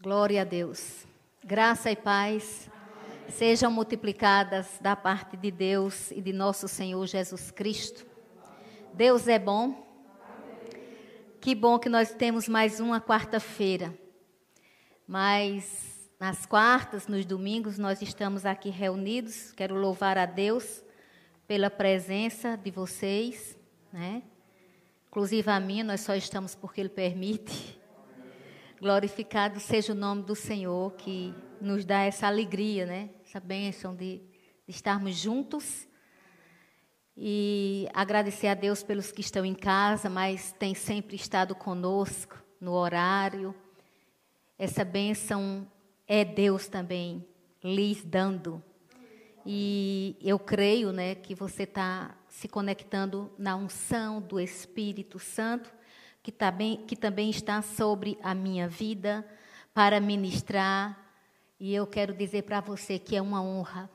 Glória a Deus. Graça e paz sejam multiplicadas da parte de Deus e de nosso Senhor Jesus Cristo. Deus é bom. Que bom que nós temos mais uma quarta-feira. Mas nas quartas, nos domingos, nós estamos aqui reunidos. Quero louvar a Deus pela presença de vocês, né? Inclusive a mim, nós só estamos porque Ele permite. Glorificado seja o nome do Senhor que nos dá essa alegria, né? Essa bênção de, estarmos juntos. E agradecer a Deus pelos que estão em casa, mas tem sempre estado conosco no horário. Essa bênção é Deus também lhes dando. E eu creio né, que você está se conectando na unção do Espírito Santo que também, que também está sobre a minha vida para ministrar. E eu quero dizer para você que é uma honra.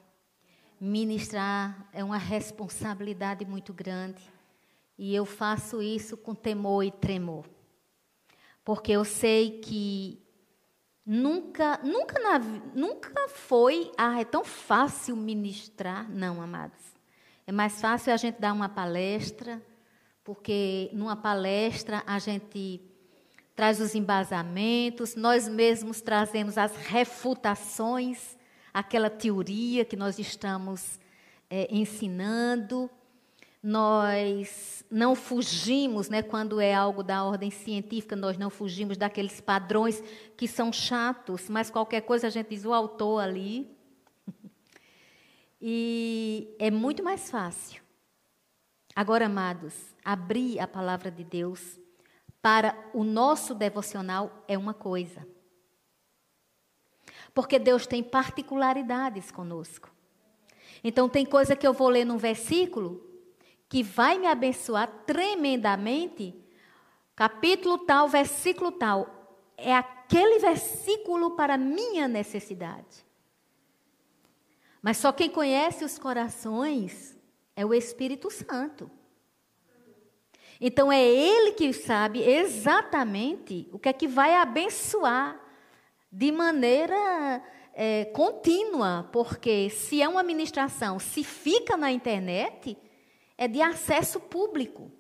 Ministrar é uma responsabilidade muito grande. E eu faço isso com temor e tremor. Porque eu sei que nunca, nunca, na, nunca foi, ah, é tão fácil ministrar. Não, amados. É mais fácil a gente dar uma palestra, porque numa palestra a gente traz os embasamentos, nós mesmos trazemos as refutações, aquela teoria que nós estamos é, ensinando. Nós não fugimos, né, quando é algo da ordem científica, nós não fugimos daqueles padrões que são chatos, mas qualquer coisa a gente diz o autor ali. e é muito mais fácil Agora, amados, abrir a palavra de Deus para o nosso devocional é uma coisa. Porque Deus tem particularidades conosco. Então, tem coisa que eu vou ler num versículo que vai me abençoar tremendamente. Capítulo tal, versículo tal. É aquele versículo para minha necessidade. Mas só quem conhece os corações é o Espírito Santo. Então é Ele que sabe exatamente o que é que vai abençoar de maneira é, contínua, porque se é uma ministração, se fica na internet, é de acesso público.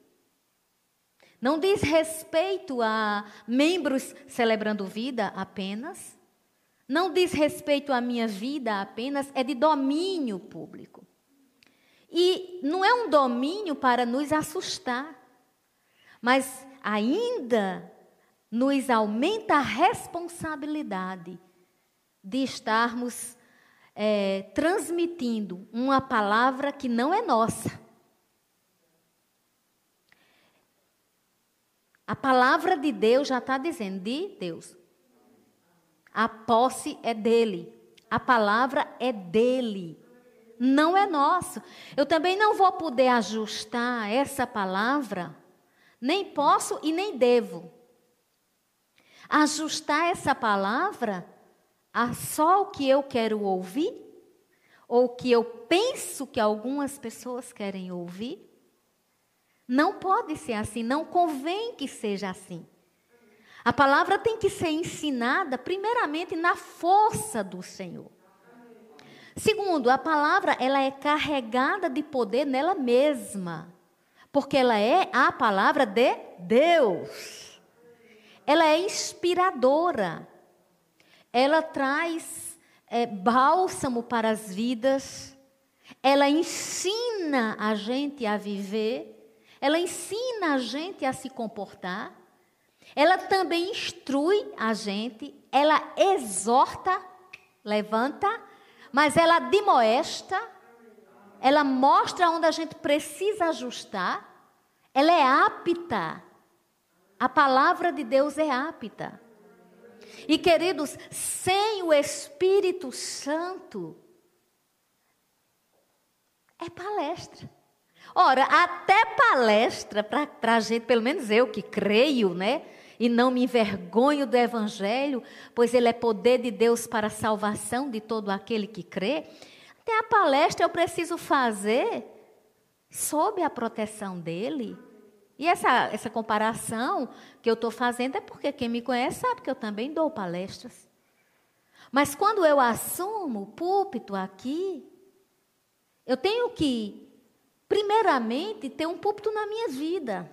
Não diz respeito a membros celebrando vida apenas. Não diz respeito à minha vida apenas, é de domínio público. E não é um domínio para nos assustar, mas ainda nos aumenta a responsabilidade de estarmos é, transmitindo uma palavra que não é nossa. A palavra de Deus já está dizendo, de Deus. A posse é dele. A palavra é dele não é nosso. Eu também não vou poder ajustar essa palavra, nem posso e nem devo. Ajustar essa palavra a só o que eu quero ouvir, ou o que eu penso que algumas pessoas querem ouvir. Não pode ser assim, não convém que seja assim. A palavra tem que ser ensinada, primeiramente, na força do Senhor. Segundo, a palavra ela é carregada de poder nela mesma, porque ela é a palavra de Deus. Ela é inspiradora. Ela traz é, bálsamo para as vidas. Ela ensina a gente a viver. Ela ensina a gente a se comportar. Ela também instrui a gente. Ela exorta, levanta mas ela demoesta, ela mostra onde a gente precisa ajustar, ela é apta. A palavra de Deus é apta. E queridos, sem o Espírito Santo, é palestra. Ora, até palestra, para a gente, pelo menos eu que creio, né? E não me envergonho do Evangelho, pois ele é poder de Deus para a salvação de todo aquele que crê. Até a palestra eu preciso fazer sob a proteção dele. E essa, essa comparação que eu estou fazendo é porque quem me conhece sabe que eu também dou palestras. Mas quando eu assumo o púlpito aqui, eu tenho que, primeiramente, ter um púlpito na minha vida.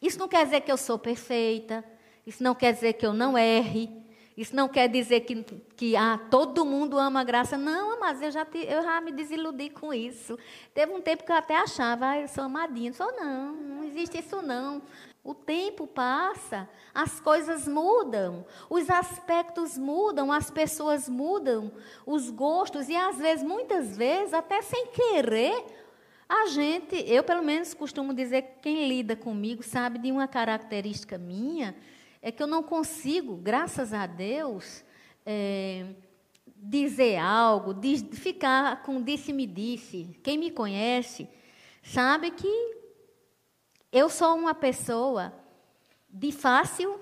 Isso não quer dizer que eu sou perfeita, isso não quer dizer que eu não erre, isso não quer dizer que, que ah, todo mundo ama a graça. Não, mas eu já, te, eu já me desiludi com isso. Teve um tempo que eu até achava, ah, eu sou amadinha. Só não, não existe isso não. O tempo passa, as coisas mudam, os aspectos mudam, as pessoas mudam, os gostos, e às vezes, muitas vezes, até sem querer, a gente, eu pelo menos costumo dizer que quem lida comigo sabe de uma característica minha, é que eu não consigo, graças a Deus, é, dizer algo, ficar com disse-me disse. Quem me conhece sabe que eu sou uma pessoa de fácil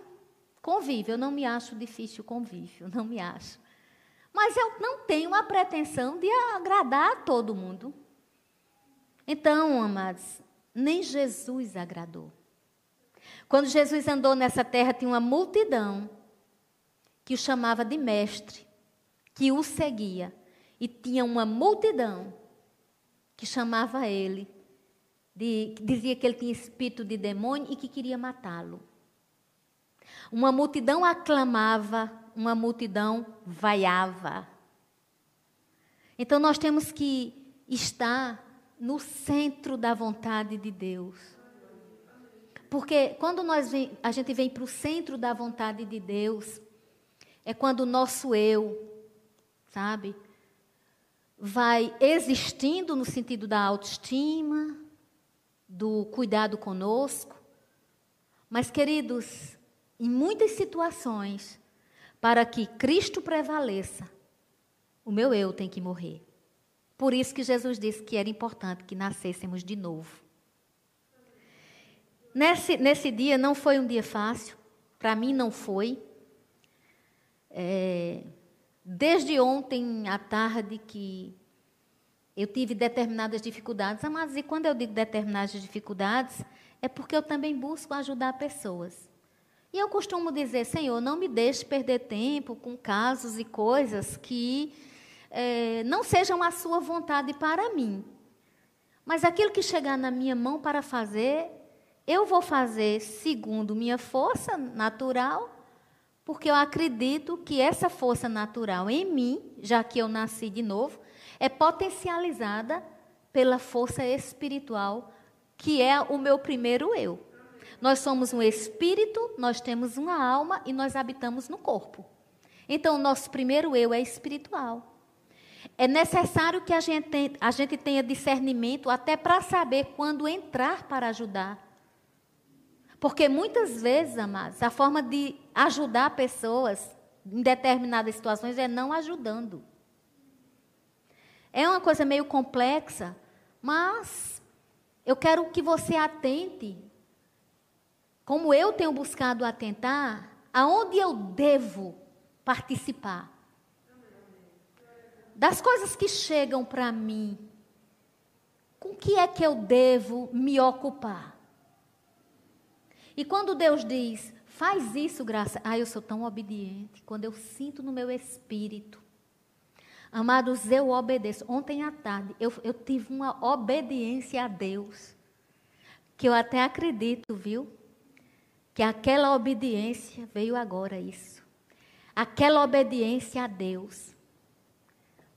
convívio. Eu não me acho difícil convívio, não me acho. Mas eu não tenho a pretensão de agradar a todo mundo. Então, amados, nem Jesus agradou. Quando Jesus andou nessa terra, tinha uma multidão que o chamava de mestre, que o seguia. E tinha uma multidão que chamava ele, de, que dizia que ele tinha espírito de demônio e que queria matá-lo. Uma multidão aclamava, uma multidão vaiava. Então nós temos que estar no centro da vontade de Deus. Porque quando nós vem, a gente vem para o centro da vontade de Deus, é quando o nosso eu, sabe, vai existindo no sentido da autoestima, do cuidado conosco. Mas, queridos, em muitas situações, para que Cristo prevaleça, o meu eu tem que morrer. Por isso que Jesus disse que era importante que nascêssemos de novo. Nesse, nesse dia não foi um dia fácil, para mim não foi. É, desde ontem à tarde que eu tive determinadas dificuldades, mas e quando eu digo determinadas dificuldades, é porque eu também busco ajudar pessoas. E eu costumo dizer, Senhor, não me deixe perder tempo com casos e coisas que é, não sejam a sua vontade para mim. Mas aquilo que chegar na minha mão para fazer, eu vou fazer segundo minha força natural, porque eu acredito que essa força natural em mim, já que eu nasci de novo, é potencializada pela força espiritual, que é o meu primeiro eu. Nós somos um espírito, nós temos uma alma e nós habitamos no corpo. Então, o nosso primeiro eu é espiritual. É necessário que a gente, a gente tenha discernimento até para saber quando entrar para ajudar porque muitas vezes, amados, a forma de ajudar pessoas em determinadas situações é não ajudando. É uma coisa meio complexa, mas eu quero que você atente, como eu tenho buscado atentar, aonde eu devo participar. Das coisas que chegam para mim, com que é que eu devo me ocupar? E quando Deus diz, faz isso, graça, ah, eu sou tão obediente. Quando eu sinto no meu espírito, amados, eu obedeço. Ontem à tarde, eu, eu tive uma obediência a Deus, que eu até acredito, viu? Que aquela obediência veio agora, isso. Aquela obediência a Deus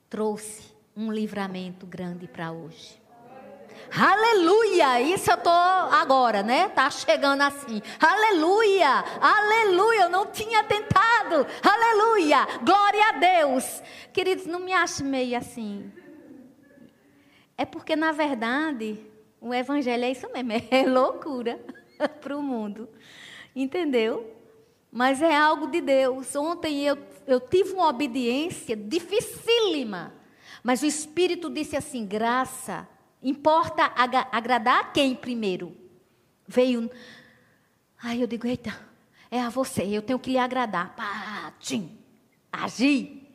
trouxe um livramento grande para hoje. Aleluia! Isso eu tô agora, né? Tá chegando assim. Aleluia! Aleluia! Eu não tinha tentado. Aleluia! Glória a Deus. Queridos, não me ache meio assim. É porque na verdade, o evangelho é isso mesmo, é loucura para o mundo. Entendeu? Mas é algo de Deus. Ontem eu, eu tive uma obediência dificílima. Mas o Espírito disse assim: graça Importa agradar a quem primeiro? Veio. Aí eu digo, eita, é a você, eu tenho que lhe agradar. Pá, tchim, agir.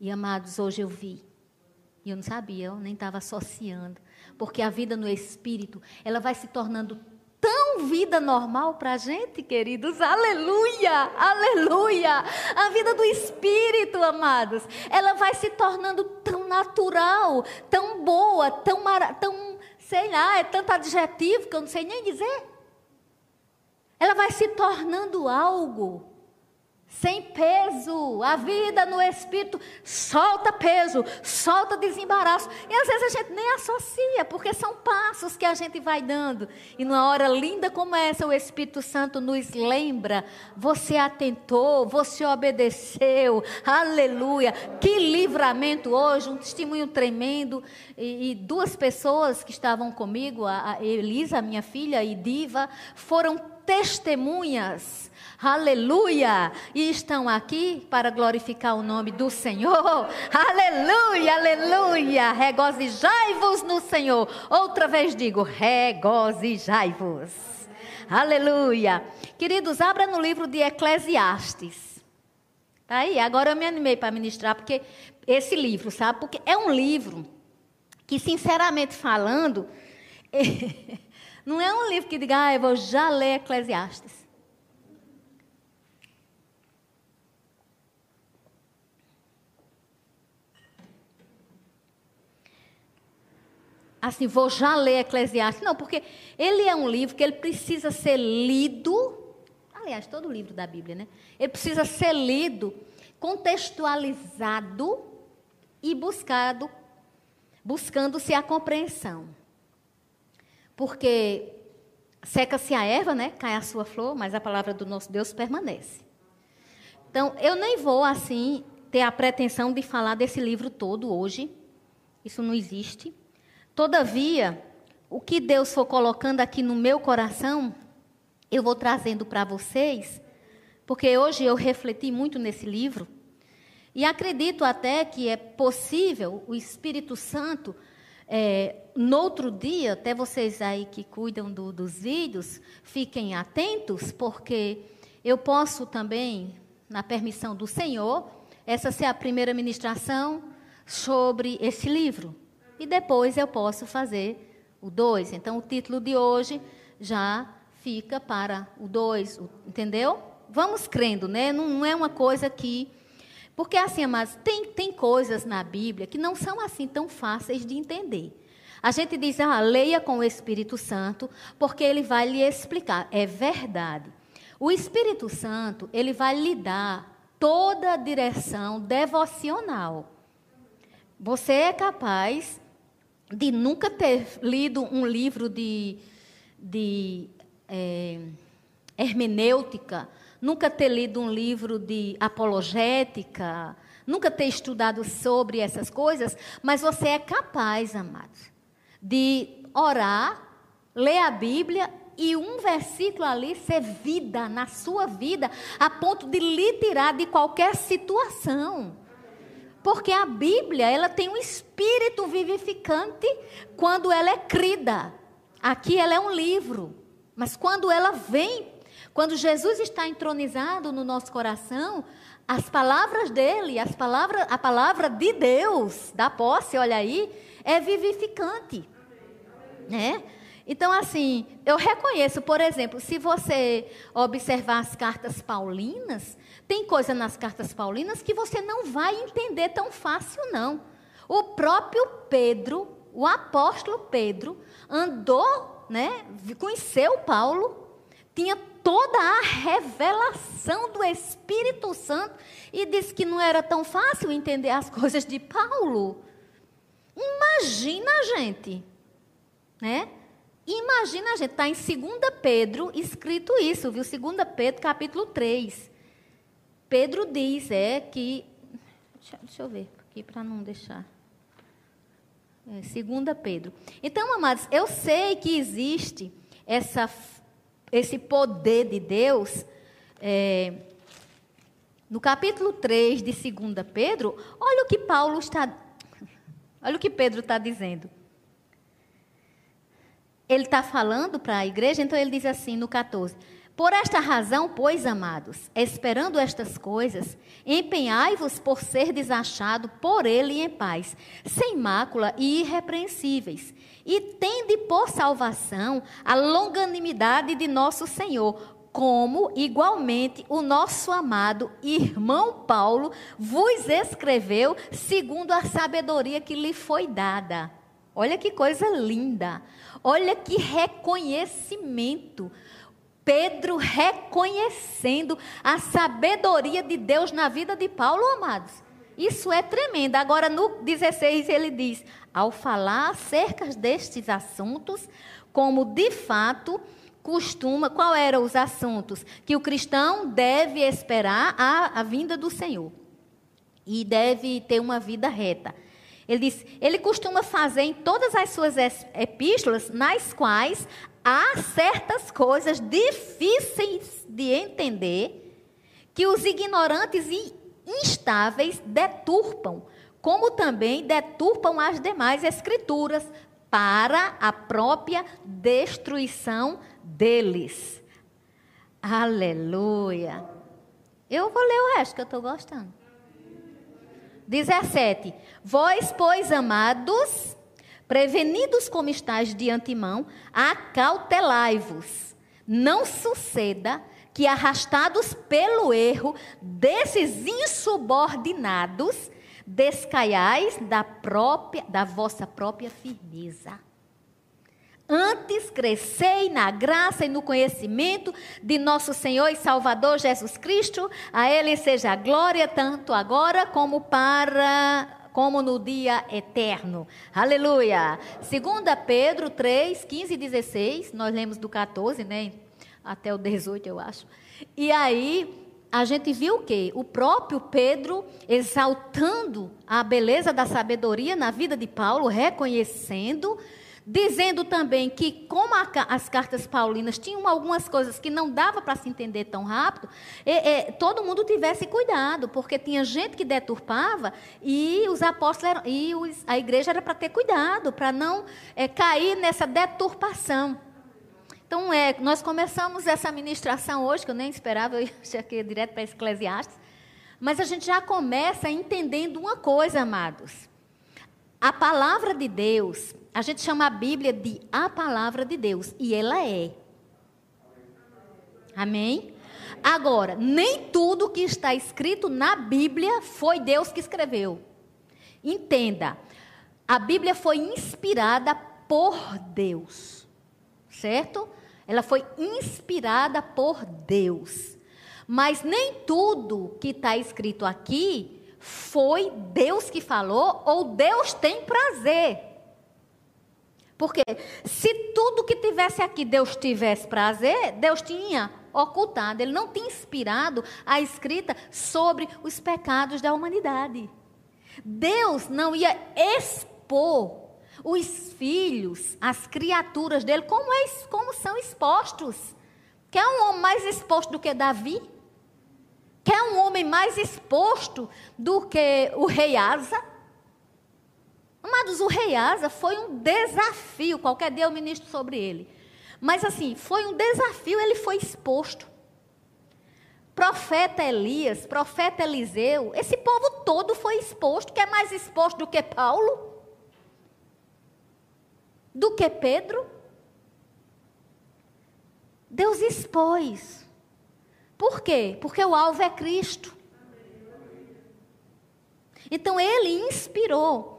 E amados, hoje eu vi. E eu não sabia, eu nem estava associando. Porque a vida no espírito, ela vai se tornando tão vida normal para a gente, queridos. Aleluia, aleluia. A vida do Espírito, amados, ela vai se tornando tão natural, tão boa, tão, tão sei lá, é tanto adjetivo que eu não sei nem dizer. Ela vai se tornando algo sem peso. A vida no espírito solta peso, solta desembaraço. E às vezes a gente nem associa, porque são passos que a gente vai dando. E numa hora linda como essa, o Espírito Santo nos lembra: você atentou, você obedeceu. Aleluia! Que livramento hoje, um testemunho tremendo. E, e duas pessoas que estavam comigo, a, a Elisa, minha filha, e Diva, foram testemunhas aleluia, e estão aqui para glorificar o nome do Senhor, aleluia, aleluia, regozijai-vos no Senhor. Outra vez digo, regozijai-vos, aleluia. Queridos, abra no livro de Eclesiastes. Tá aí, agora eu me animei para ministrar, porque esse livro, sabe? Porque é um livro que, sinceramente falando, não é um livro que diga, ah, eu vou já ler Eclesiastes. Assim, vou já ler Eclesiastes. Não, porque ele é um livro que ele precisa ser lido. Aliás, todo livro da Bíblia, né? Ele precisa ser lido, contextualizado e buscado, buscando-se a compreensão. Porque seca-se a erva, né? Cai a sua flor, mas a palavra do nosso Deus permanece. Então, eu nem vou assim ter a pretensão de falar desse livro todo hoje. Isso não existe. Todavia, o que Deus for colocando aqui no meu coração, eu vou trazendo para vocês, porque hoje eu refleti muito nesse livro e acredito até que é possível o Espírito Santo, é, no outro dia, até vocês aí que cuidam do, dos vídeos, fiquem atentos, porque eu posso também, na permissão do Senhor, essa ser a primeira ministração sobre esse livro e depois eu posso fazer o 2. Então, o título de hoje já fica para o 2, entendeu? Vamos crendo, né? Não, não, é uma coisa que. Porque, assim, mas tem, tem coisas na Bíblia que não são assim tão fáceis de entender. A gente diz, ah, leia com o Espírito Santo, porque ele vai lhe explicar. É verdade. O Espírito Santo, ele vai lhe dar toda a direção devocional. Você é capaz de nunca ter lido um livro de, de é, hermenêutica, nunca ter lido um livro de apologética, nunca ter estudado sobre essas coisas, mas você é capaz, amados, de orar, ler a Bíblia e um versículo ali ser vida na sua vida, a ponto de lhe tirar de qualquer situação. Porque a Bíblia, ela tem um espírito vivificante quando ela é crida. Aqui ela é um livro, mas quando ela vem, quando Jesus está entronizado no nosso coração, as palavras dele, as palavras, a palavra de Deus, da posse, olha aí, é vivificante. Né? Então, assim, eu reconheço, por exemplo, se você observar as cartas paulinas, tem coisa nas cartas paulinas que você não vai entender tão fácil, não. O próprio Pedro, o apóstolo Pedro, andou, né, conheceu Paulo, tinha toda a revelação do Espírito Santo e disse que não era tão fácil entender as coisas de Paulo. Imagina, gente, né? Imagina, gente, está em 2 Pedro escrito isso, viu? 2 Pedro, capítulo 3. Pedro diz é que. Deixa, deixa eu ver aqui para não deixar. É, 2 Pedro. Então, amados, eu sei que existe essa, esse poder de Deus. É, no capítulo 3 de 2 Pedro, olha o que Paulo está. Olha o que Pedro está dizendo ele está falando para a igreja, então ele diz assim no 14: Por esta razão, pois, amados, esperando estas coisas, empenhai-vos por ser desachado por ele em paz, sem mácula e irrepreensíveis, e tende por salvação a longanimidade de nosso Senhor, como igualmente o nosso amado irmão Paulo vos escreveu segundo a sabedoria que lhe foi dada. Olha que coisa linda. Olha que reconhecimento. Pedro reconhecendo a sabedoria de Deus na vida de Paulo, amados. Isso é tremendo. Agora, no 16, ele diz: ao falar acerca destes assuntos, como de fato costuma, qual eram os assuntos? Que o cristão deve esperar a, a vinda do Senhor e deve ter uma vida reta. Ele diz, ele costuma fazer em todas as suas epístolas, nas quais há certas coisas difíceis de entender, que os ignorantes e instáveis deturpam, como também deturpam as demais escrituras, para a própria destruição deles. Aleluia. Eu vou ler o resto que eu estou gostando. 17. Vós, pois, amados, prevenidos como estáis de antemão, acautelai-vos. Não suceda que, arrastados pelo erro desses insubordinados, descaiais da, própria, da vossa própria firmeza. Antes crescei na graça e no conhecimento de nosso Senhor e Salvador Jesus Cristo. A Ele seja a glória tanto agora como para como no dia eterno. Aleluia. Segunda Pedro 3, 15 e 16, nós lemos do 14, né? Até o 18, eu acho. E aí a gente viu o quê? O próprio Pedro exaltando a beleza da sabedoria na vida de Paulo, reconhecendo dizendo também que, como a, as cartas paulinas tinham algumas coisas que não dava para se entender tão rápido, é, é, todo mundo tivesse cuidado, porque tinha gente que deturpava e os apóstolos eram, e os, a igreja era para ter cuidado, para não é, cair nessa deturpação. Então, é, nós começamos essa ministração hoje, que eu nem esperava, eu ia aqui direto para Eclesiastes, mas a gente já começa entendendo uma coisa, amados. A palavra de Deus, a gente chama a Bíblia de a palavra de Deus, e ela é. Amém? Agora, nem tudo que está escrito na Bíblia foi Deus que escreveu. Entenda, a Bíblia foi inspirada por Deus, certo? Ela foi inspirada por Deus. Mas nem tudo que está escrito aqui foi Deus que falou ou Deus tem prazer. Porque se tudo que tivesse aqui Deus tivesse prazer, Deus tinha ocultado, ele não tinha inspirado a escrita sobre os pecados da humanidade. Deus não ia expor os filhos, as criaturas dele, como, é, como são expostos. Quer um homem mais exposto do que Davi? Quer um homem mais exposto do que o rei Asa? Amados, o rei Asa foi um desafio. Qualquer dia eu ministro sobre ele. Mas assim, foi um desafio, ele foi exposto. Profeta Elias, profeta Eliseu, esse povo todo foi exposto. Quer mais exposto do que Paulo? Do que Pedro? Deus expôs. Por quê? Porque o alvo é Cristo. Então ele inspirou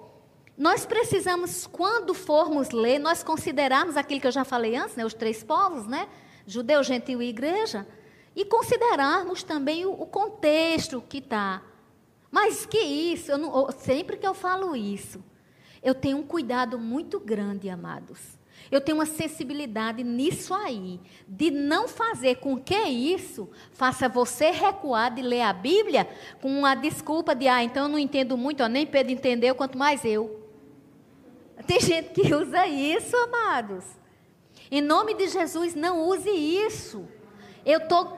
nós precisamos, quando formos ler, nós considerarmos aquilo que eu já falei antes, né, os três povos, né? Judeu, gentil e igreja, e considerarmos também o, o contexto que está. Mas que isso, não, sempre que eu falo isso, eu tenho um cuidado muito grande, amados. Eu tenho uma sensibilidade nisso aí, de não fazer com que isso faça você recuar de ler a Bíblia com a desculpa de, ah, então eu não entendo muito, ó, nem Pedro entendeu, quanto mais eu. Tem gente que usa isso, amados. Em nome de Jesus, não use isso. Eu estou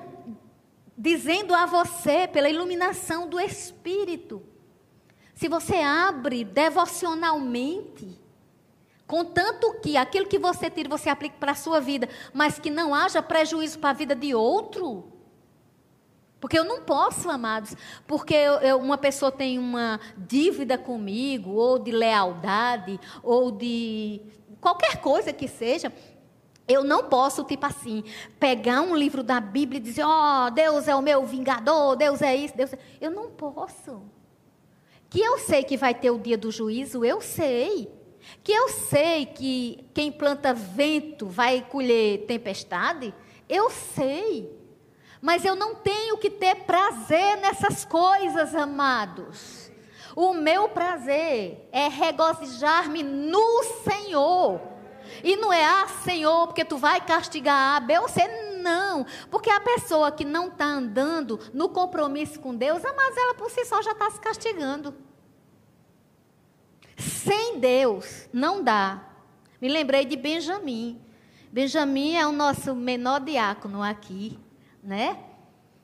dizendo a você, pela iluminação do Espírito, se você abre devocionalmente, Contanto que aquilo que você tira, você aplique para a sua vida, mas que não haja prejuízo para a vida de outro. Porque eu não posso, amados, porque eu, eu, uma pessoa tem uma dívida comigo, ou de lealdade, ou de qualquer coisa que seja, eu não posso, tipo assim, pegar um livro da Bíblia e dizer, ó, oh, Deus é o meu vingador, Deus é isso, Deus é... Eu não posso. Que eu sei que vai ter o dia do juízo, eu sei. Que eu sei que quem planta vento vai colher tempestade, eu sei. Mas eu não tenho que ter prazer nessas coisas, amados. O meu prazer é regozijar-me no Senhor. E não é, ah, Senhor, porque tu vai castigar A, B ou. Não. Porque a pessoa que não está andando no compromisso com Deus, mas ela por si só já está se castigando. Sem Deus, não dá. Me lembrei de Benjamim. Benjamim é o nosso menor diácono aqui né?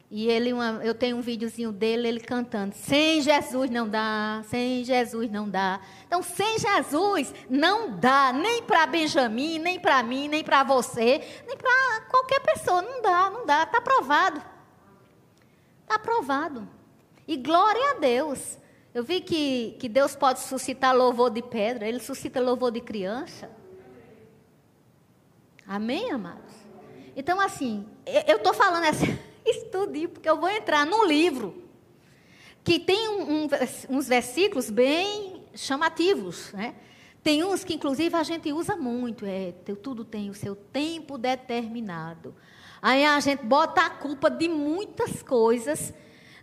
E ele, uma, eu tenho um videozinho dele, ele cantando: Sem Jesus não dá, sem Jesus não dá. Então, sem Jesus não dá, nem para Benjamin, nem para mim, nem para você, nem para qualquer pessoa. Não dá, não dá. Está aprovado. Está aprovado. E glória a Deus. Eu vi que, que Deus pode suscitar louvor de pedra, Ele suscita louvor de criança. Amém, amados? Então, assim, eu estou falando essa, isso tudo porque eu vou entrar num livro que tem um, um, uns versículos bem chamativos, né? Tem uns que, inclusive, a gente usa muito. É, tudo tem o seu tempo determinado. Aí a gente bota a culpa de muitas coisas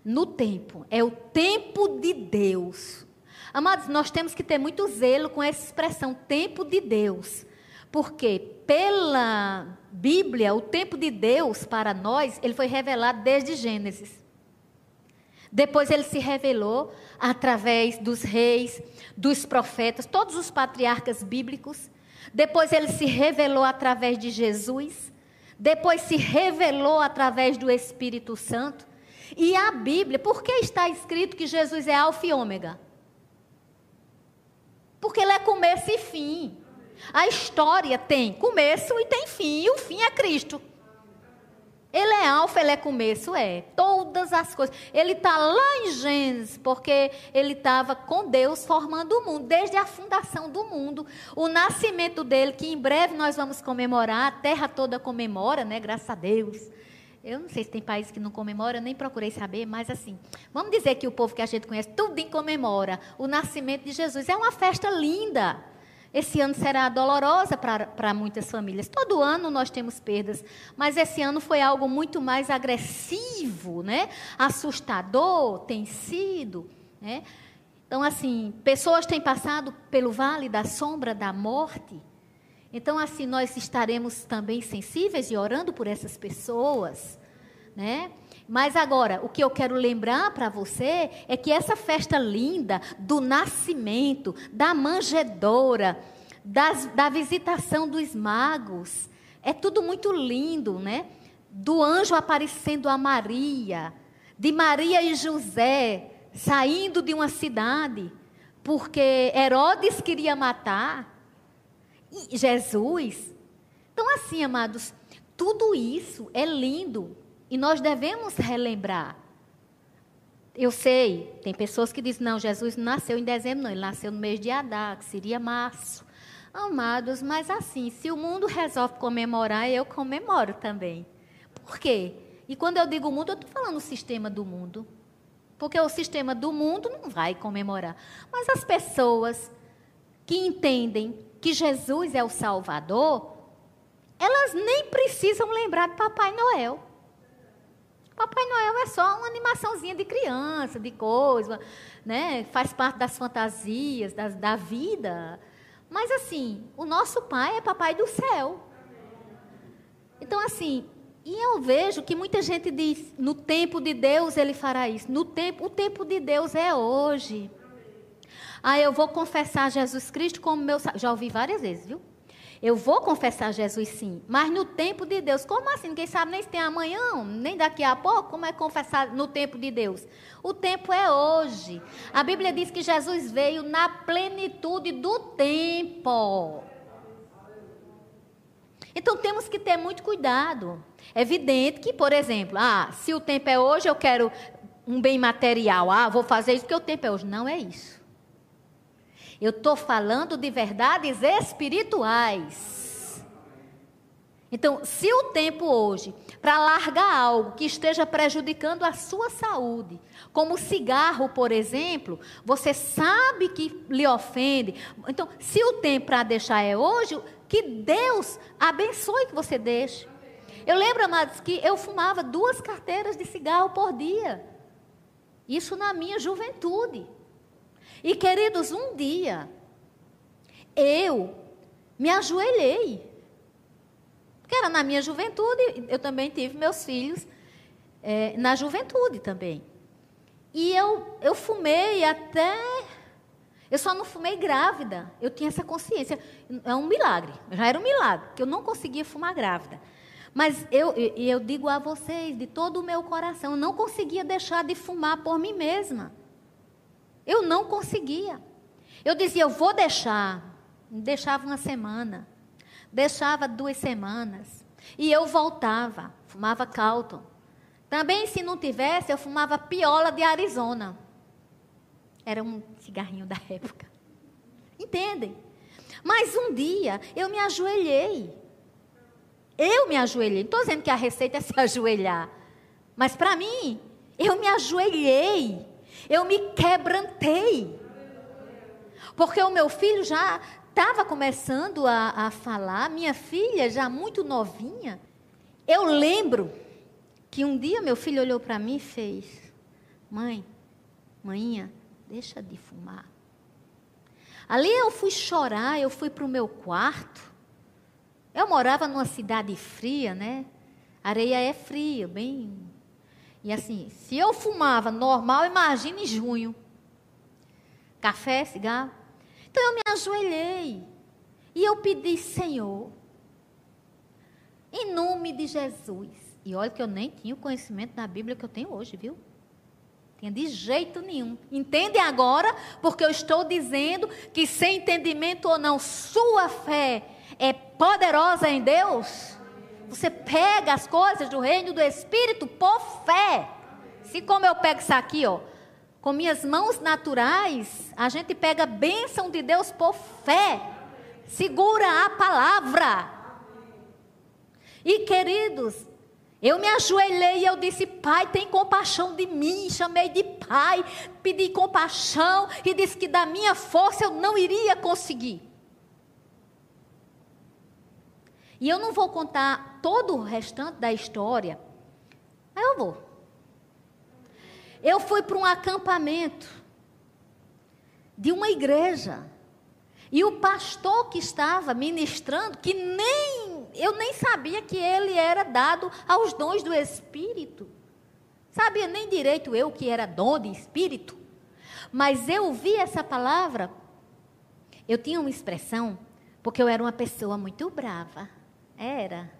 no tempo. É o tempo de Deus. Amados, nós temos que ter muito zelo com essa expressão, tempo de Deus. Porque pela Bíblia, o tempo de Deus para nós, ele foi revelado desde Gênesis. Depois ele se revelou através dos reis, dos profetas, todos os patriarcas bíblicos. Depois ele se revelou através de Jesus. Depois se revelou através do Espírito Santo. E a Bíblia, por que está escrito que Jesus é Alfa e Ômega? Porque ele é começo e fim. A história tem começo e tem fim, e o fim é Cristo. Ele é alfa, ele é começo, é. Todas as coisas. Ele está lá em Gênesis, porque ele estava com Deus formando o mundo, desde a fundação do mundo. O nascimento dele, que em breve nós vamos comemorar, a terra toda comemora, né? Graças a Deus. Eu não sei se tem país que não comemora, nem procurei saber, mas assim, vamos dizer que o povo que a gente conhece, tudo em comemora o nascimento de Jesus. É uma festa linda. Esse ano será dolorosa para muitas famílias. Todo ano nós temos perdas, mas esse ano foi algo muito mais agressivo, né? Assustador tem sido, né? Então, assim, pessoas têm passado pelo vale da sombra da morte. Então, assim, nós estaremos também sensíveis e orando por essas pessoas, né? Mas agora, o que eu quero lembrar para você é que essa festa linda do nascimento, da manjedoura, das, da visitação dos magos, é tudo muito lindo, né? Do anjo aparecendo a Maria, de Maria e José saindo de uma cidade, porque Herodes queria matar Jesus. Então, assim, amados, tudo isso é lindo, e nós devemos relembrar. Eu sei, tem pessoas que dizem, não, Jesus nasceu em dezembro, não, ele nasceu no mês de Adá, que seria março. Amados, mas assim, se o mundo resolve comemorar, eu comemoro também. Por quê? E quando eu digo mundo, eu estou falando o sistema do mundo. Porque o sistema do mundo não vai comemorar. Mas as pessoas que entendem que Jesus é o Salvador, elas nem precisam lembrar de Papai Noel. Papai Noel é só uma animaçãozinha de criança, de coisa, né? faz parte das fantasias, da vida. Mas assim, o nosso pai é papai do céu. Então, assim, e eu vejo que muita gente diz: no tempo de Deus ele fará isso. No tempo, o tempo de Deus é hoje. Ah, eu vou confessar Jesus Cristo como meu. Já ouvi várias vezes, viu? Eu vou confessar Jesus sim, mas no tempo de Deus. Como assim? Ninguém sabe nem se tem amanhã, nem daqui a pouco. Como é confessar no tempo de Deus? O tempo é hoje. A Bíblia diz que Jesus veio na plenitude do tempo. Então temos que ter muito cuidado. É evidente que, por exemplo, ah, se o tempo é hoje, eu quero um bem material. Ah, vou fazer isso porque o tempo é hoje. Não é isso. Eu estou falando de verdades espirituais. Então, se o tempo hoje, para largar algo que esteja prejudicando a sua saúde, como cigarro, por exemplo, você sabe que lhe ofende. Então, se o tempo para deixar é hoje, que Deus abençoe que você deixe. Eu lembro, amados, que eu fumava duas carteiras de cigarro por dia. Isso na minha juventude. E, queridos, um dia, eu me ajoelhei. Porque era na minha juventude, eu também tive meus filhos é, na juventude também. E eu, eu fumei até. Eu só não fumei grávida. Eu tinha essa consciência. É um milagre. Já era um milagre, que eu não conseguia fumar grávida. Mas eu, eu, digo a vocês, de todo o meu coração, eu não conseguia deixar de fumar por mim mesma. Eu não conseguia. Eu dizia, eu vou deixar. Deixava uma semana. Deixava duas semanas. E eu voltava. Fumava Calton. Também, se não tivesse, eu fumava piola de Arizona. Era um cigarrinho da época. Entendem? Mas um dia eu me ajoelhei. Eu me ajoelhei. Não estou dizendo que a receita é se ajoelhar. Mas para mim, eu me ajoelhei. Eu me quebrantei. Porque o meu filho já estava começando a, a falar, minha filha já muito novinha. Eu lembro que um dia meu filho olhou para mim e fez: Mãe, mãinha, deixa de fumar. Ali eu fui chorar, eu fui para o meu quarto. Eu morava numa cidade fria, né? Areia é fria, bem. E assim, se eu fumava normal, imagine em junho. Café, cigarro. Então eu me ajoelhei. E eu pedi, Senhor, em nome de Jesus. E olha que eu nem tinha o conhecimento da Bíblia que eu tenho hoje, viu? Tinha de jeito nenhum. Entende agora? Porque eu estou dizendo que sem entendimento ou não, sua fé é poderosa em Deus, você pega as coisas do reino do Espírito por fé. Se como eu pego isso aqui, ó, com minhas mãos naturais, a gente pega a bênção de Deus por fé. Segura a palavra. E queridos, eu me ajoelhei e eu disse: Pai, tem compaixão de mim. Chamei de Pai, pedi compaixão e disse que da minha força eu não iria conseguir. E eu não vou contar todo o restante da história, mas eu vou. Eu fui para um acampamento de uma igreja. E o pastor que estava ministrando, que nem eu nem sabia que ele era dado aos dons do Espírito. Sabia nem direito eu que era dom de Espírito. Mas eu vi essa palavra, eu tinha uma expressão, porque eu era uma pessoa muito brava. Era.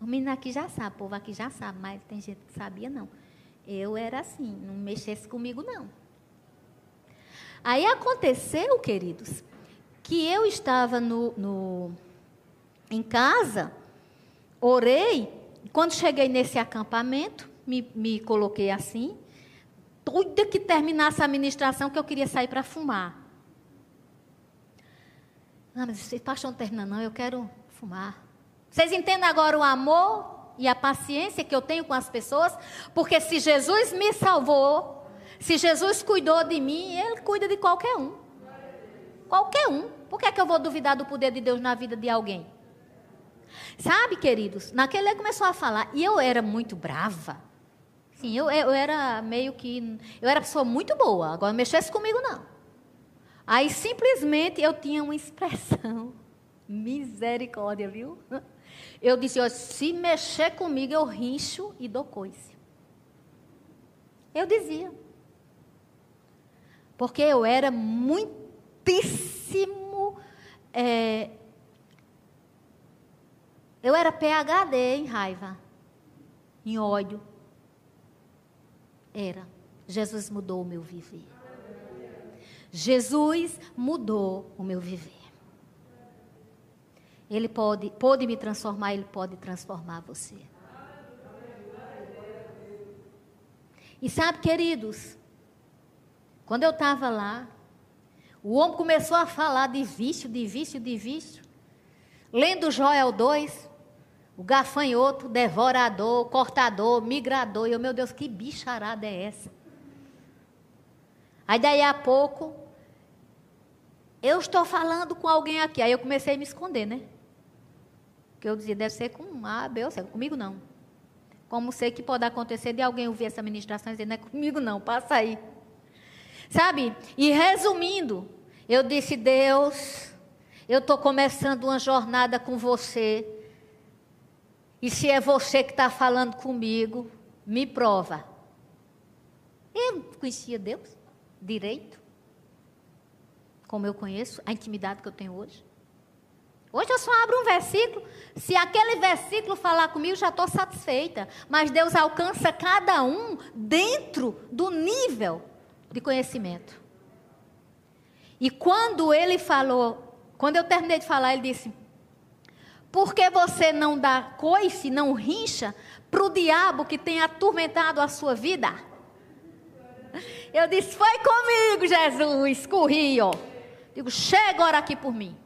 O menino aqui já sabe, o povo aqui já sabe, mas tem gente que sabia não. Eu era assim, não mexesse comigo não. Aí aconteceu, queridos, que eu estava no, no em casa, orei, quando cheguei nesse acampamento, me, me coloquei assim, doida que terminasse a administração, que eu queria sair para fumar. Ah, mas esse pastor não termina não, eu quero fumar. Vocês entendem agora o amor e a paciência que eu tenho com as pessoas? Porque se Jesus me salvou, se Jesus cuidou de mim, Ele cuida de qualquer um. Qualquer um. Por que, é que eu vou duvidar do poder de Deus na vida de alguém? Sabe, queridos, naquele ele começou a falar, e eu era muito brava. Sim, eu, eu era meio que. Eu era pessoa muito boa, agora mexesse comigo não. Aí simplesmente eu tinha uma expressão Misericórdia, viu? Eu disse, ó, se mexer comigo, eu rincho e dou coice. Eu dizia. Porque eu era muitíssimo. É, eu era PHD em raiva, em ódio. Era. Jesus mudou o meu viver. Jesus mudou o meu viver. Ele pode, pode me transformar, ele pode transformar você. E sabe, queridos, quando eu estava lá, o homem começou a falar de vício, de vício, de vício. Lendo Joel 2, o gafanhoto, devorador, cortador, migrador. E eu, meu Deus, que bicharada é essa? Aí daí a pouco, eu estou falando com alguém aqui. Aí eu comecei a me esconder, né? Porque eu dizia, deve ser com A, B ou C. Comigo não. Como sei que pode acontecer de alguém ouvir essa ministração e dizer, não é comigo não, passa aí. Sabe? E resumindo, eu disse, Deus, eu estou começando uma jornada com você. E se é você que está falando comigo, me prova. Eu conhecia Deus direito, como eu conheço, a intimidade que eu tenho hoje. Hoje eu só abro um versículo. Se aquele versículo falar comigo, já estou satisfeita. Mas Deus alcança cada um dentro do nível de conhecimento. E quando ele falou, quando eu terminei de falar, ele disse: Por que você não dá coice, não rincha para o diabo que tem atormentado a sua vida? Eu disse: Foi comigo, Jesus. Corri, ó. Digo: Chega agora aqui por mim.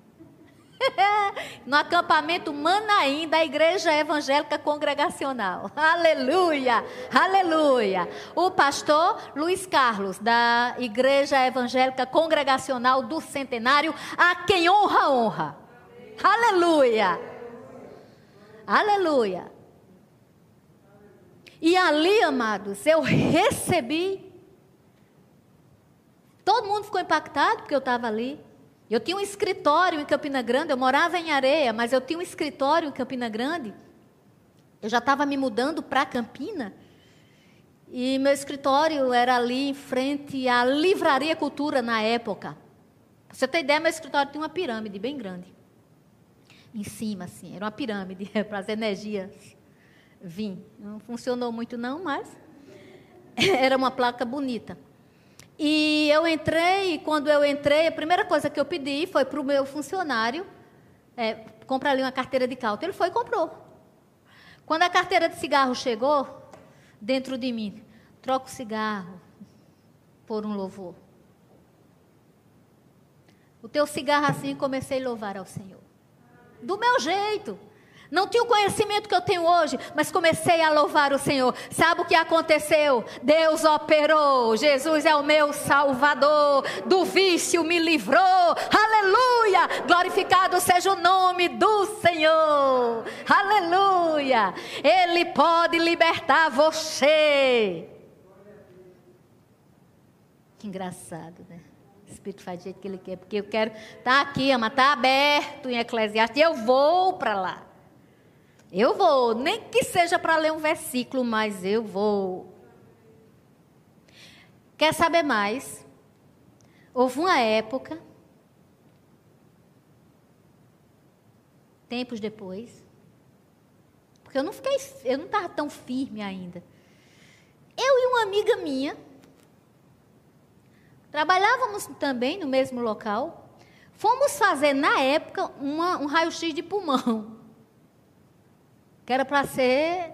no acampamento Manaim da Igreja Evangélica Congregacional. Aleluia! Aleluia! O pastor Luiz Carlos, da Igreja Evangélica Congregacional do Centenário, a quem honra, honra. Aleluia! Aleluia! E ali, amados, eu recebi. Todo mundo ficou impactado porque eu estava ali. Eu tinha um escritório em Campina Grande, eu morava em Areia, mas eu tinha um escritório em Campina Grande. Eu já estava me mudando para Campina. E meu escritório era ali em frente à Livraria Cultura na época. Pra você ter ideia, meu escritório tinha uma pirâmide bem grande. Em cima, assim, era uma pirâmide para as energias vir. Não funcionou muito não, mas era uma placa bonita. E eu entrei, quando eu entrei, a primeira coisa que eu pedi foi para o meu funcionário é, comprar ali uma carteira de cálculo. Ele foi e comprou. Quando a carteira de cigarro chegou, dentro de mim, troca o cigarro por um louvor. O teu cigarro assim, comecei a louvar ao Senhor. Do meu jeito. Não tinha o conhecimento que eu tenho hoje, mas comecei a louvar o Senhor. Sabe o que aconteceu? Deus operou. Jesus é o meu Salvador. Do vício me livrou. Aleluia! Glorificado seja o nome do Senhor. Aleluia! Ele pode libertar você. Que engraçado, né? O Espírito faz do jeito que ele quer, porque eu quero estar tá aqui, ama, está aberto em Eclesiastes, e eu vou para lá. Eu vou, nem que seja para ler um versículo, mas eu vou. Quer saber mais? Houve uma época, tempos depois, porque eu não fiquei, eu não estava tão firme ainda. Eu e uma amiga minha trabalhávamos também no mesmo local. Fomos fazer na época uma, um raio-x de pulmão que era para ser,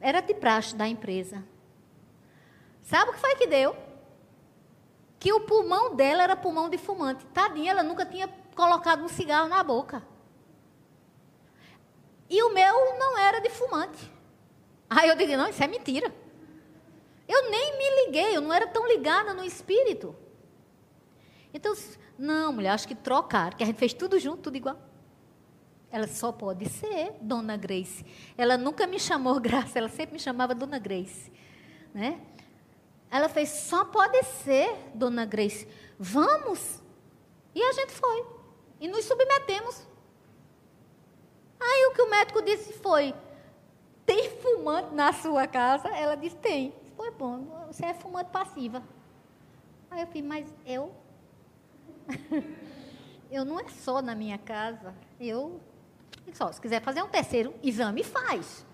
era de praxe da empresa. Sabe o que foi que deu? Que o pulmão dela era pulmão de fumante. Tadinha, ela nunca tinha colocado um cigarro na boca. E o meu não era de fumante. Aí eu digo, não, isso é mentira. Eu nem me liguei, eu não era tão ligada no espírito. Então, não, mulher, acho que trocar, que a gente fez tudo junto, tudo igual. Ela só pode ser Dona Grace. Ela nunca me chamou Graça, ela sempre me chamava Dona Grace. Né? Ela fez, só pode ser Dona Grace. Vamos. E a gente foi. E nos submetemos. Aí o que o médico disse foi: tem fumante na sua casa? Ela disse: tem. Foi bom, você é fumante passiva. Aí eu falei, mas eu? eu não é só na minha casa. Eu se quiser fazer um terceiro exame, faz.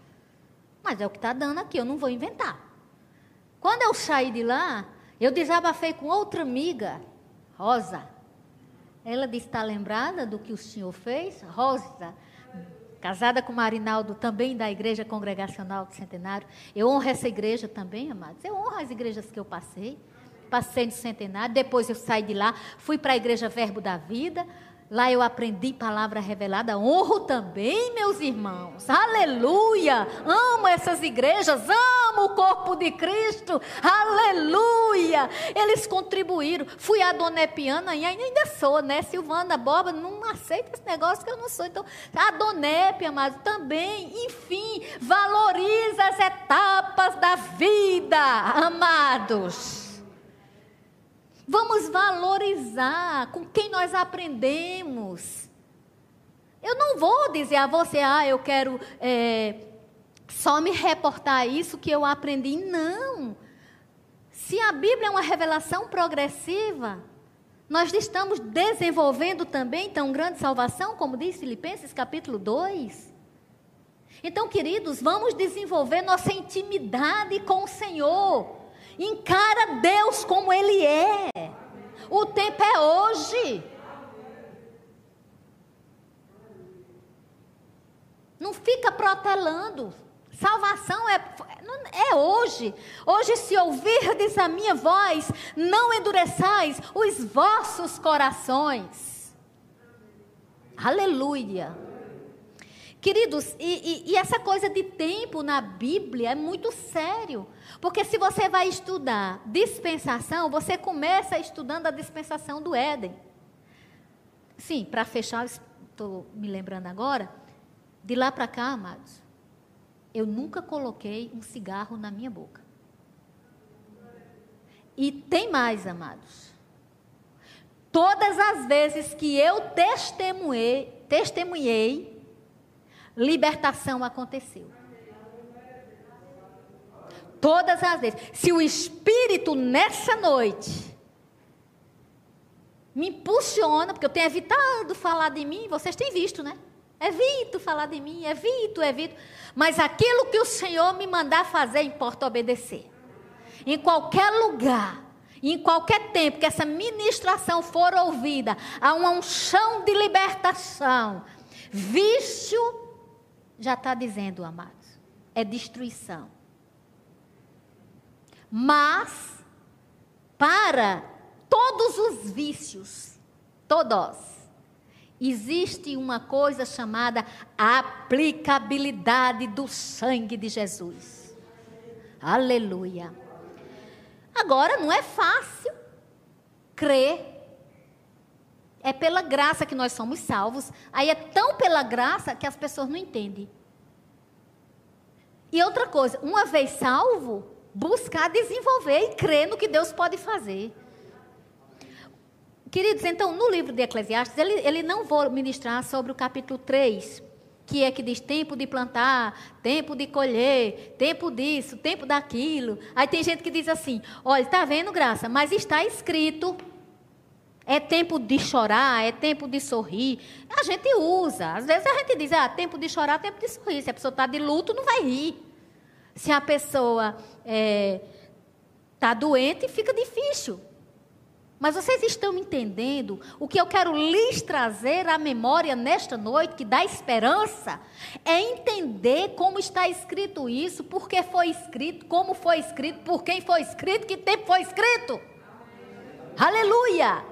Mas é o que está dando aqui, eu não vou inventar. Quando eu saí de lá, eu desabafei com outra amiga, Rosa. Ela disse: está lembrada do que o senhor fez? Rosa, casada com Marinaldo, também da Igreja Congregacional do Centenário. Eu honro essa igreja também, amados. Eu honro as igrejas que eu passei. Passei no Centenário, depois eu saí de lá, fui para a Igreja Verbo da Vida. Lá eu aprendi palavra revelada. Honro também, meus irmãos. Aleluia! Amo essas igrejas, amo o corpo de Cristo. Aleluia! Eles contribuíram. Fui a Dona Epiana e ainda sou, né? Silvana Boba, não aceita esse negócio que eu não sou. Então, a mas também, enfim, valoriza as etapas da vida, amados. Vamos valorizar com quem nós aprendemos. Eu não vou dizer a você, ah, eu quero é, só me reportar isso que eu aprendi. Não. Se a Bíblia é uma revelação progressiva, nós estamos desenvolvendo também tão grande salvação, como diz Filipenses capítulo 2. Então, queridos, vamos desenvolver nossa intimidade com o Senhor. Encara Deus como Ele é. O tempo é hoje. Não fica protelando. Salvação é, é hoje. Hoje, se ouvirdes a minha voz, não endureçais os vossos corações. Aleluia. Queridos, e, e, e, essa coisa de tempo na Bíblia é muito sério. Porque se você vai estudar dispensação, você começa estudando a dispensação do Éden. Sim, para fechar, estou me lembrando agora, de lá para cá, amados, eu nunca coloquei um cigarro na minha boca. E tem mais, amados. Todas as vezes que eu testemunhei, testemunhei libertação aconteceu. Todas as vezes. Se o Espírito nessa noite me impulsiona, porque eu tenho evitado falar de mim, vocês têm visto, né? Evito falar de mim, evito, evito. Mas aquilo que o Senhor me mandar fazer, importa obedecer. Em qualquer lugar, em qualquer tempo que essa ministração for ouvida, há uma unção de libertação. Vício já está dizendo, amados, é destruição. Mas, para todos os vícios, todos, existe uma coisa chamada aplicabilidade do sangue de Jesus. Aleluia. Agora, não é fácil crer é pela graça que nós somos salvos. Aí é tão pela graça que as pessoas não entendem. E outra coisa, uma vez salvo, buscar desenvolver e crer no que Deus pode fazer. Queridos, então, no livro de Eclesiastes, ele, ele não vou ministrar sobre o capítulo 3, que é que diz tempo de plantar, tempo de colher, tempo disso, tempo daquilo. Aí tem gente que diz assim: olha, está vendo, graça, mas está escrito é tempo de chorar, é tempo de sorrir. A gente usa. Às vezes a gente diz, ah, tempo de chorar, tempo de sorrir. Se a pessoa está de luto, não vai rir. Se a pessoa está é, tá doente, fica difícil. Mas vocês estão entendendo o que eu quero lhes trazer à memória nesta noite, que dá esperança? É entender como está escrito isso, por que foi escrito, como foi escrito, por quem foi escrito, que tempo foi escrito. Aleluia!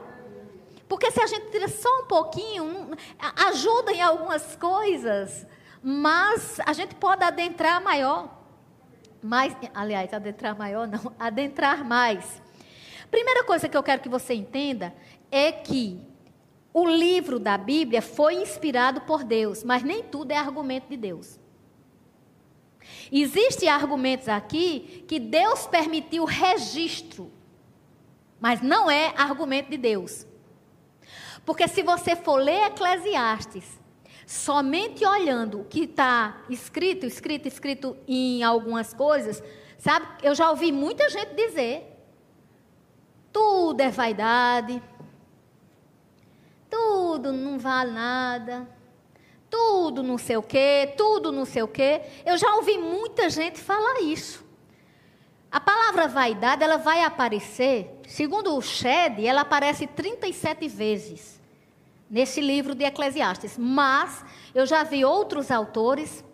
Porque se a gente tira só um pouquinho, ajuda em algumas coisas, mas a gente pode adentrar maior. Mais, aliás, adentrar maior não, adentrar mais. Primeira coisa que eu quero que você entenda é que o livro da Bíblia foi inspirado por Deus, mas nem tudo é argumento de Deus. Existem argumentos aqui que Deus permitiu registro, mas não é argumento de Deus. Porque se você for ler Eclesiastes, somente olhando o que está escrito, escrito, escrito em algumas coisas, sabe? Eu já ouvi muita gente dizer: tudo é vaidade, tudo não vale nada, tudo não sei o quê, tudo não sei o quê. Eu já ouvi muita gente falar isso. A palavra vaidade, ela vai aparecer, segundo o Shed, ela aparece 37 vezes nesse livro de Eclesiastes. Mas eu já vi outros autores,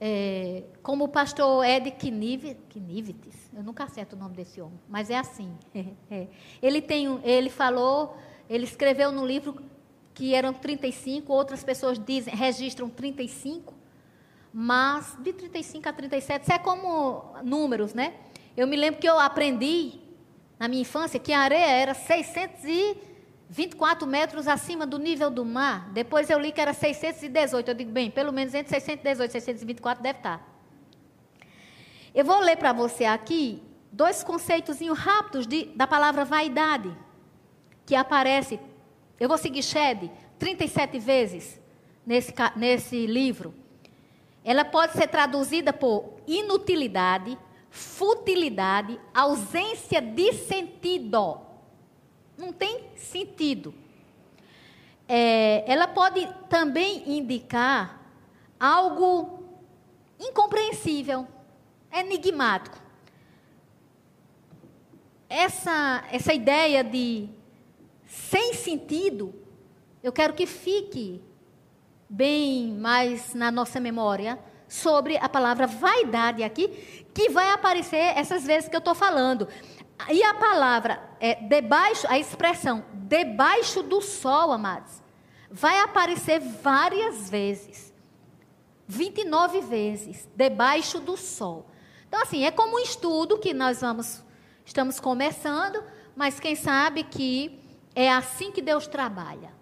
é, como o pastor Ed Knivites, eu nunca acerto o nome desse homem, mas é assim. É. Ele, tem, ele falou, ele escreveu no livro que eram 35, outras pessoas dizem, registram 35, mas de 35 a 37, isso é como números, né? Eu me lembro que eu aprendi na minha infância que a areia era 624 metros acima do nível do mar. Depois eu li que era 618. Eu digo, bem, pelo menos entre 618 e 624 deve estar. Eu vou ler para você aqui dois conceitos rápidos de, da palavra vaidade, que aparece, eu vou seguir Shed 37 vezes nesse, nesse livro. Ela pode ser traduzida por inutilidade, futilidade, ausência de sentido. Não tem sentido. É, ela pode também indicar algo incompreensível, enigmático. Essa, essa ideia de sem sentido, eu quero que fique bem mais na nossa memória sobre a palavra vaidade aqui, que vai aparecer essas vezes que eu estou falando. E a palavra é debaixo, a expressão debaixo do sol, amados, vai aparecer várias vezes. 29 vezes, debaixo do sol. Então, assim, é como um estudo que nós vamos, estamos começando, mas quem sabe que é assim que Deus trabalha.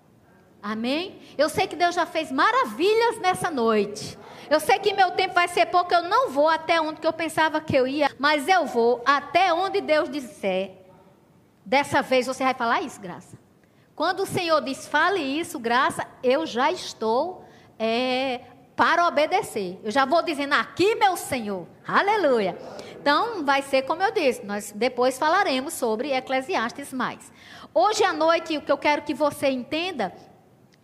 Amém? Eu sei que Deus já fez maravilhas nessa noite. Eu sei que meu tempo vai ser pouco, eu não vou até onde eu pensava que eu ia, mas eu vou até onde Deus disser. Dessa vez você vai falar isso, graça. Quando o Senhor diz, fale isso, graça, eu já estou é, para obedecer. Eu já vou dizendo aqui, meu Senhor. Aleluia. Então, vai ser como eu disse, nós depois falaremos sobre Eclesiastes mais. Hoje à noite, o que eu quero que você entenda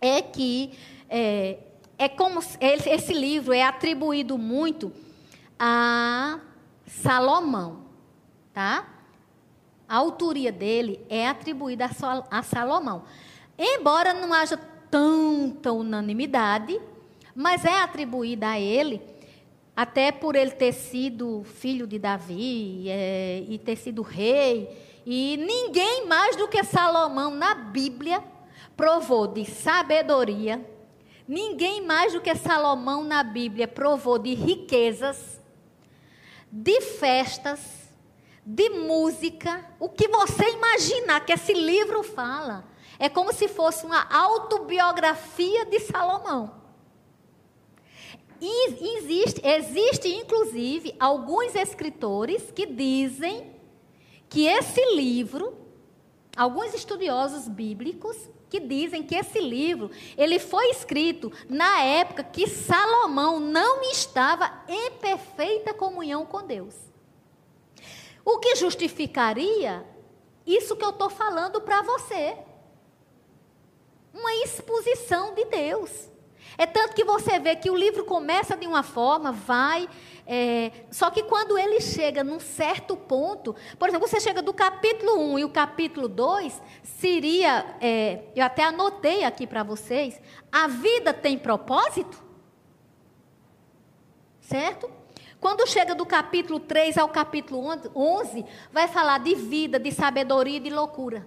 é que é, é como esse livro é atribuído muito a Salomão, tá? A autoria dele é atribuída a Salomão. Embora não haja tanta unanimidade, mas é atribuída a ele, até por ele ter sido filho de Davi é, e ter sido rei. E ninguém mais do que Salomão na Bíblia provou de sabedoria, ninguém mais do que Salomão na Bíblia provou de riquezas, de festas, de música, o que você imaginar que esse livro fala. É como se fosse uma autobiografia de Salomão. E existe, existe inclusive alguns escritores que dizem que esse livro, alguns estudiosos bíblicos que dizem que esse livro ele foi escrito na época que Salomão não estava em perfeita comunhão com Deus. O que justificaria isso que eu estou falando para você? Uma exposição de Deus. É tanto que você vê que o livro começa de uma forma, vai é, só que quando ele chega num certo ponto, por exemplo, você chega do capítulo 1 e o capítulo 2, seria, é, eu até anotei aqui para vocês, a vida tem propósito? Certo? Quando chega do capítulo 3 ao capítulo 11, vai falar de vida, de sabedoria e de loucura.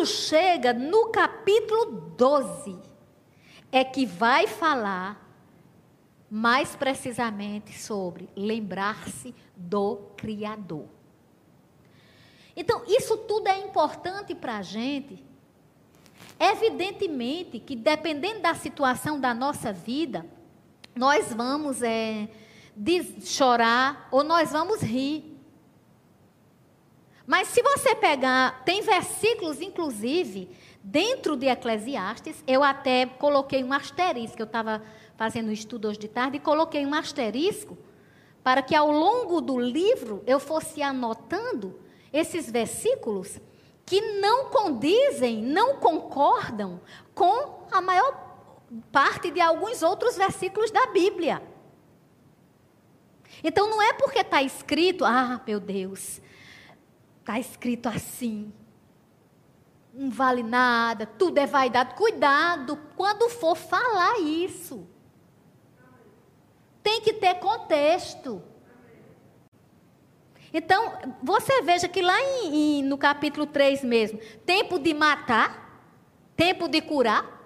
Quando chega no capítulo 12, é que vai falar mais precisamente sobre lembrar-se do Criador. Então, isso tudo é importante para a gente. Evidentemente que, dependendo da situação da nossa vida, nós vamos é, chorar ou nós vamos rir. Mas se você pegar, tem versículos, inclusive, dentro de Eclesiastes, eu até coloquei um asterisco, eu estava fazendo um estudo hoje de tarde, e coloquei um asterisco para que ao longo do livro eu fosse anotando esses versículos que não condizem, não concordam com a maior parte de alguns outros versículos da Bíblia. Então não é porque está escrito, ah, meu Deus, está escrito assim. não vale nada, tudo é vaidade. Cuidado quando for falar isso. Tem que ter contexto. Então, você veja que lá em, em, no capítulo 3 mesmo, tempo de matar, tempo de curar.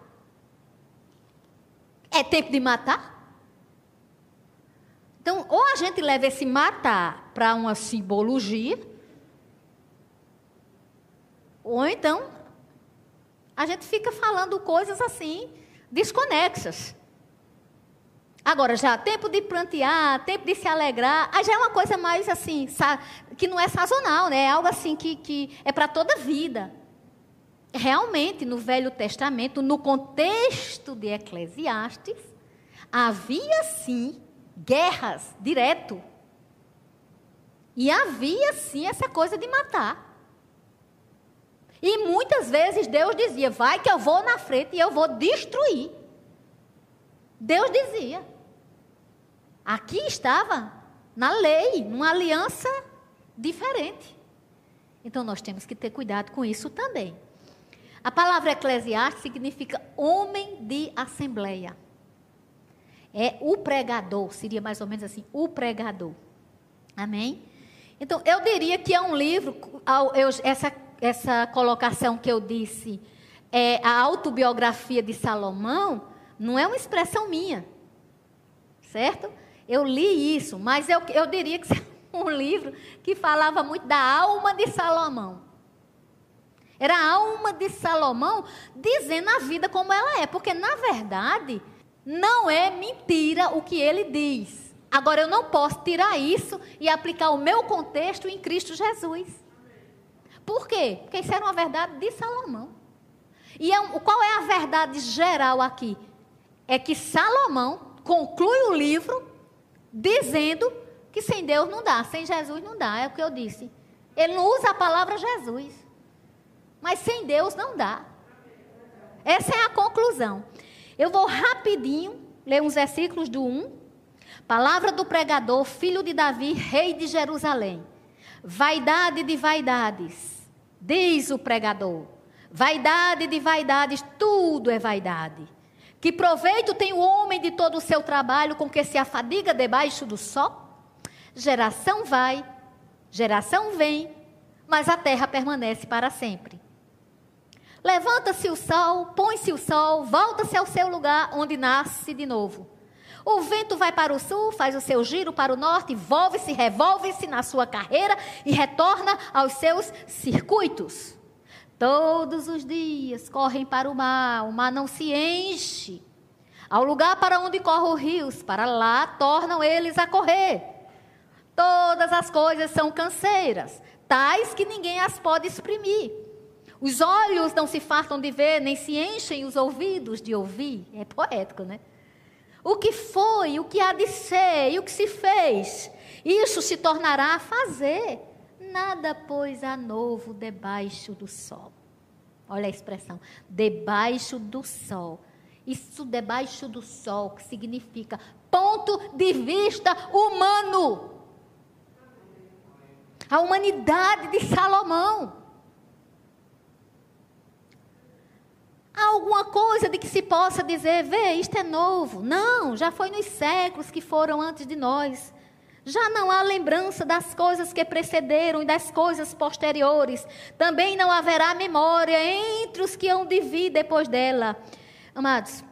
É tempo de matar? Então, ou a gente leva esse matar para uma simbologia, ou então a gente fica falando coisas assim, desconexas. Agora, já tempo de plantear, tempo de se alegrar, aí já é uma coisa mais assim, que não é sazonal, né? É algo assim que, que é para toda a vida. Realmente, no Velho Testamento, no contexto de Eclesiastes, havia sim guerras direto. E havia sim essa coisa de matar. E muitas vezes Deus dizia: Vai que eu vou na frente e eu vou destruir. Deus dizia. Aqui estava na lei, numa aliança diferente. Então nós temos que ter cuidado com isso também. A palavra eclesiástico significa homem de assembleia. É o pregador, seria mais ou menos assim, o pregador. Amém? Então, eu diria que é um livro, essa, essa colocação que eu disse, é a autobiografia de Salomão, não é uma expressão minha, certo? Eu li isso, mas eu, eu diria que é um livro que falava muito da alma de Salomão. Era a alma de Salomão dizendo a vida como ela é, porque na verdade não é mentira o que ele diz. Agora eu não posso tirar isso e aplicar o meu contexto em Cristo Jesus. Por quê? Porque isso era uma verdade de Salomão. E é um, qual é a verdade geral aqui? É que Salomão conclui o livro dizendo que sem Deus não dá, sem Jesus não dá, é o que eu disse. Ele não usa a palavra Jesus. Mas sem Deus não dá. Essa é a conclusão. Eu vou rapidinho ler uns versículos do 1. Palavra do pregador, filho de Davi, rei de Jerusalém. Vaidade de vaidades, diz o pregador. Vaidade de vaidades, tudo é vaidade. Que proveito tem o homem de todo o seu trabalho com que se afadiga debaixo do sol? Geração vai, geração vem, mas a terra permanece para sempre. Levanta-se o sol, põe-se o sol, volta-se ao seu lugar onde nasce de novo. O vento vai para o sul, faz o seu giro para o norte, volve-se, revolve-se na sua carreira e retorna aos seus circuitos. Todos os dias correm para o mar, o mar não se enche. Ao lugar para onde correm os rios, para lá tornam eles a correr. Todas as coisas são canseiras, tais que ninguém as pode exprimir. Os olhos não se fartam de ver, nem se enchem os ouvidos de ouvir. É poético, né? O que foi, o que há de ser e o que se fez, isso se tornará a fazer. Nada, pois, há novo debaixo do sol. Olha a expressão, debaixo do sol. Isso debaixo do sol, que significa ponto de vista humano. A humanidade de Salomão. Alguma coisa de que se possa dizer, vê, isto é novo. Não, já foi nos séculos que foram antes de nós. Já não há lembrança das coisas que precederam e das coisas posteriores. Também não haverá memória entre os que hão de vir depois dela. Amados,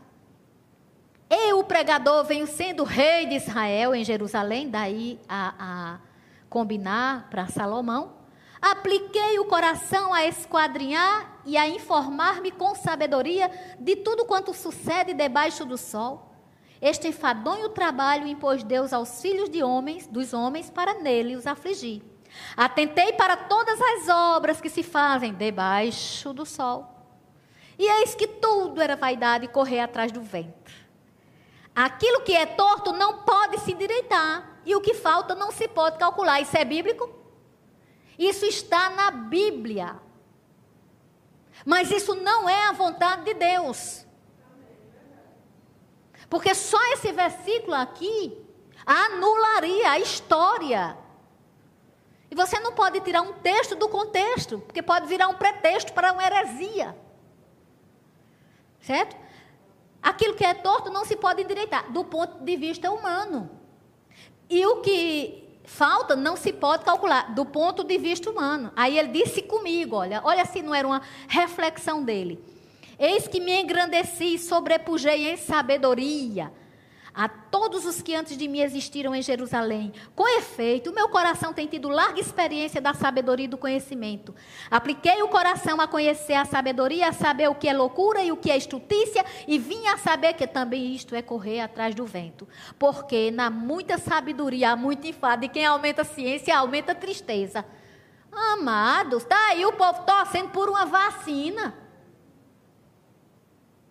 eu, o pregador, venho sendo rei de Israel em Jerusalém, daí a, a combinar para Salomão. Apliquei o coração a esquadrinhar e a informar-me com sabedoria de tudo quanto sucede debaixo do sol. Este enfadonho trabalho impôs Deus aos filhos de homens, dos homens, para nele os afligir. Atentei para todas as obras que se fazem debaixo do sol. E eis que tudo era vaidade e correr atrás do vento. Aquilo que é torto não pode se endireitar. E o que falta não se pode calcular. Isso é bíblico? Isso está na Bíblia. Mas isso não é a vontade de Deus. Porque só esse versículo aqui anularia a história. E você não pode tirar um texto do contexto, porque pode virar um pretexto para uma heresia. Certo? Aquilo que é torto não se pode endireitar, do ponto de vista humano. E o que falta não se pode calcular, do ponto de vista humano. Aí ele disse comigo: olha, olha se não era uma reflexão dele. Eis que me engrandeci e sobrepujei em sabedoria a todos os que antes de mim existiram em Jerusalém. Com efeito, o meu coração tem tido larga experiência da sabedoria e do conhecimento. Apliquei o coração a conhecer a sabedoria, a saber o que é loucura e o que é estutícia, e vim a saber que também isto é correr atrás do vento. Porque na muita sabedoria há muito enfado, e quem aumenta a ciência aumenta a tristeza. Amados, está aí o povo torcendo por uma vacina.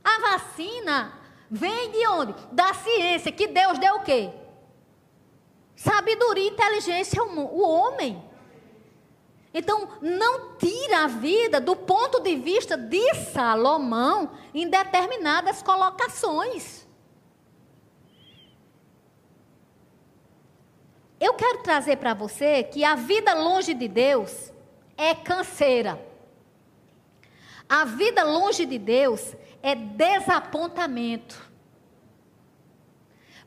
A vacina Vem de onde? Da ciência, que Deus deu o quê? Sabedoria e inteligência o homem. Então, não tira a vida do ponto de vista de Salomão em determinadas colocações. Eu quero trazer para você que a vida longe de Deus é canseira. A vida longe de Deus é desapontamento.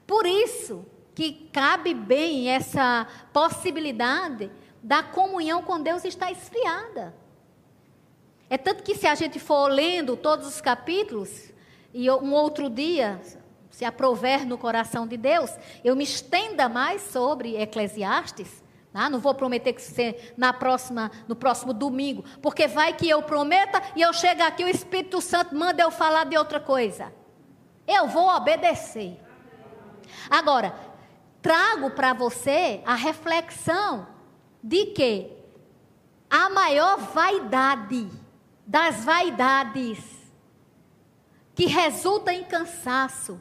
Por isso que cabe bem essa possibilidade da comunhão com Deus estar esfriada. É tanto que se a gente for lendo todos os capítulos, e um outro dia, se aprover no coração de Deus, eu me estenda mais sobre Eclesiastes, ah, não vou prometer que ser na próxima, no próximo domingo, porque vai que eu prometa e eu chego aqui o Espírito Santo manda eu falar de outra coisa. Eu vou obedecer. Agora, trago para você a reflexão de que a maior vaidade das vaidades que resulta em cansaço,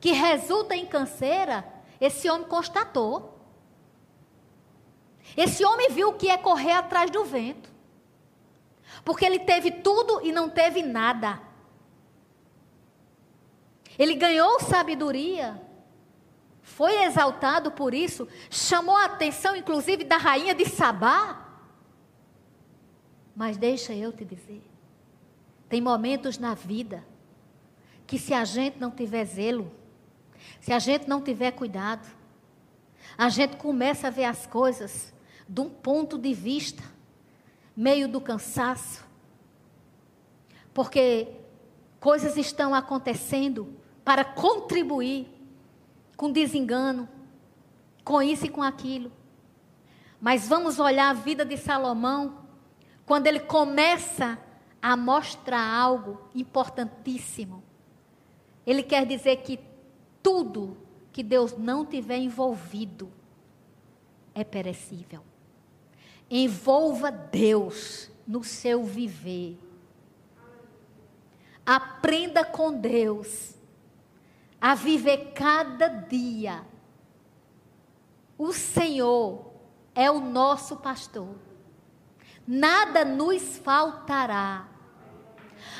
que resulta em canseira, esse homem constatou. Esse homem viu o que é correr atrás do vento. Porque ele teve tudo e não teve nada. Ele ganhou sabedoria, foi exaltado por isso, chamou a atenção, inclusive, da rainha de Sabá. Mas deixa eu te dizer: tem momentos na vida que, se a gente não tiver zelo, se a gente não tiver cuidado, a gente começa a ver as coisas de um ponto de vista meio do cansaço. Porque coisas estão acontecendo para contribuir com desengano, com isso e com aquilo. Mas vamos olhar a vida de Salomão, quando ele começa a mostrar algo importantíssimo. Ele quer dizer que tudo que Deus não tiver envolvido é perecível. Envolva Deus no seu viver. Aprenda com Deus a viver cada dia. O Senhor é o nosso pastor. Nada nos faltará.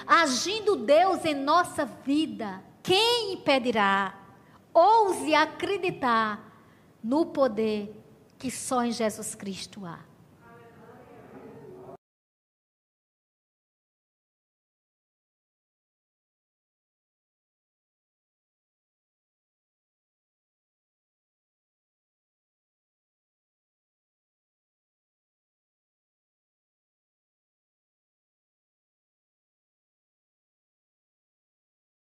Agindo Deus em nossa vida, quem impedirá? Ouse acreditar no poder que só em Jesus Cristo há.